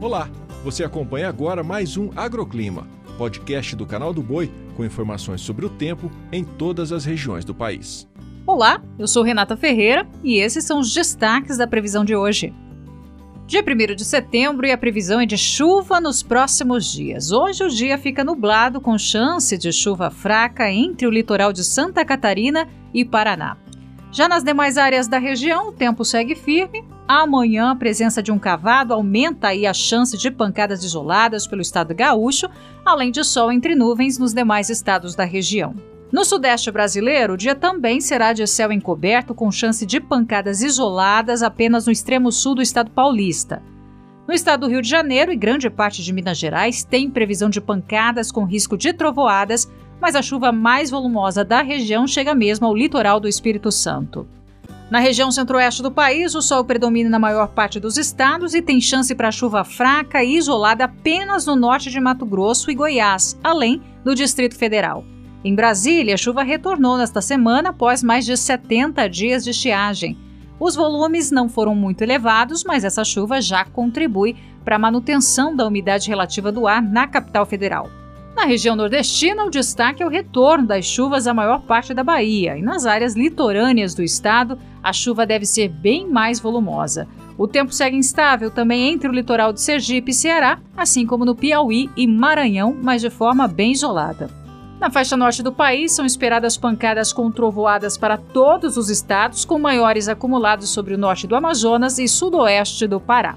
Olá, você acompanha agora mais um Agroclima, podcast do canal do Boi com informações sobre o tempo em todas as regiões do país. Olá, eu sou Renata Ferreira e esses são os destaques da previsão de hoje. Dia 1 de setembro e a previsão é de chuva nos próximos dias. Hoje o dia fica nublado com chance de chuva fraca entre o litoral de Santa Catarina e Paraná. Já nas demais áreas da região, o tempo segue firme. Amanhã, a presença de um cavado aumenta aí a chance de pancadas isoladas pelo estado gaúcho, além de sol entre nuvens nos demais estados da região. No sudeste brasileiro, o dia também será de céu encoberto, com chance de pancadas isoladas apenas no extremo sul do estado paulista. No estado do Rio de Janeiro e grande parte de Minas Gerais, tem previsão de pancadas com risco de trovoadas, mas a chuva mais volumosa da região chega mesmo ao litoral do Espírito Santo. Na região centro-oeste do país, o sol predomina na maior parte dos estados e tem chance para chuva fraca e isolada apenas no norte de Mato Grosso e Goiás, além do Distrito Federal. Em Brasília, a chuva retornou nesta semana após mais de 70 dias de estiagem. Os volumes não foram muito elevados, mas essa chuva já contribui para a manutenção da umidade relativa do ar na capital federal. Na região nordestina, o destaque é o retorno das chuvas à maior parte da Bahia, e nas áreas litorâneas do estado, a chuva deve ser bem mais volumosa. O tempo segue instável também entre o litoral de Sergipe e Ceará, assim como no Piauí e Maranhão, mas de forma bem isolada. Na faixa norte do país, são esperadas pancadas com trovoadas para todos os estados, com maiores acumulados sobre o norte do Amazonas e sudoeste do Pará.